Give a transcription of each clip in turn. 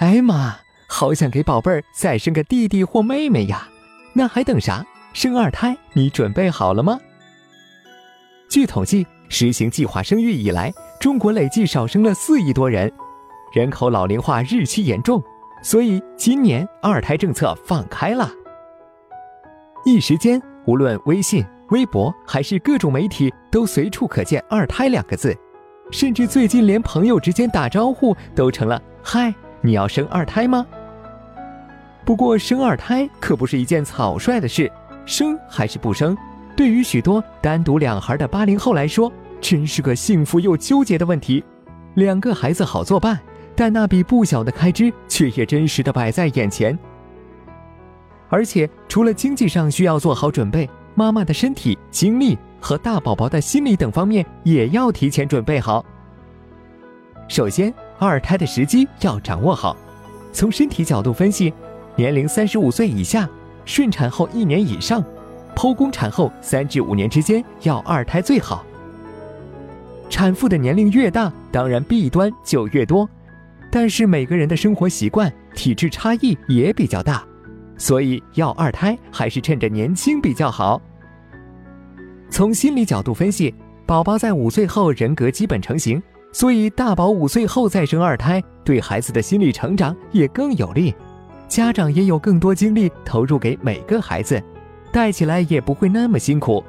哎妈，好想给宝贝儿再生个弟弟或妹妹呀！那还等啥？生二胎，你准备好了吗？据统计，实行计划生育以来，中国累计少生了四亿多人，人口老龄化日趋严重，所以今年二胎政策放开了。一时间，无论微信、微博还是各种媒体，都随处可见“二胎”两个字，甚至最近连朋友之间打招呼都成了“嗨，你要生二胎吗？”不过，生二胎可不是一件草率的事，生还是不生，对于许多单独两孩的八零后来说，真是个幸福又纠结的问题。两个孩子好作伴，但那笔不小的开支却也真实的摆在眼前。而且，除了经济上需要做好准备，妈妈的身体、精力和大宝宝的心理等方面也要提前准备好。首先，二胎的时机要掌握好，从身体角度分析。年龄三十五岁以下，顺产后一年以上，剖宫产后三至五年之间要二胎最好。产妇的年龄越大，当然弊端就越多，但是每个人的生活习惯、体质差异也比较大，所以要二胎还是趁着年轻比较好。从心理角度分析，宝宝在五岁后人格基本成型，所以大宝五岁后再生二胎，对孩子的心理成长也更有利。家长也有更多精力投入给每个孩子，带起来也不会那么辛苦。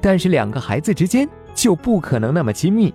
但是两个孩子之间就不可能那么亲密，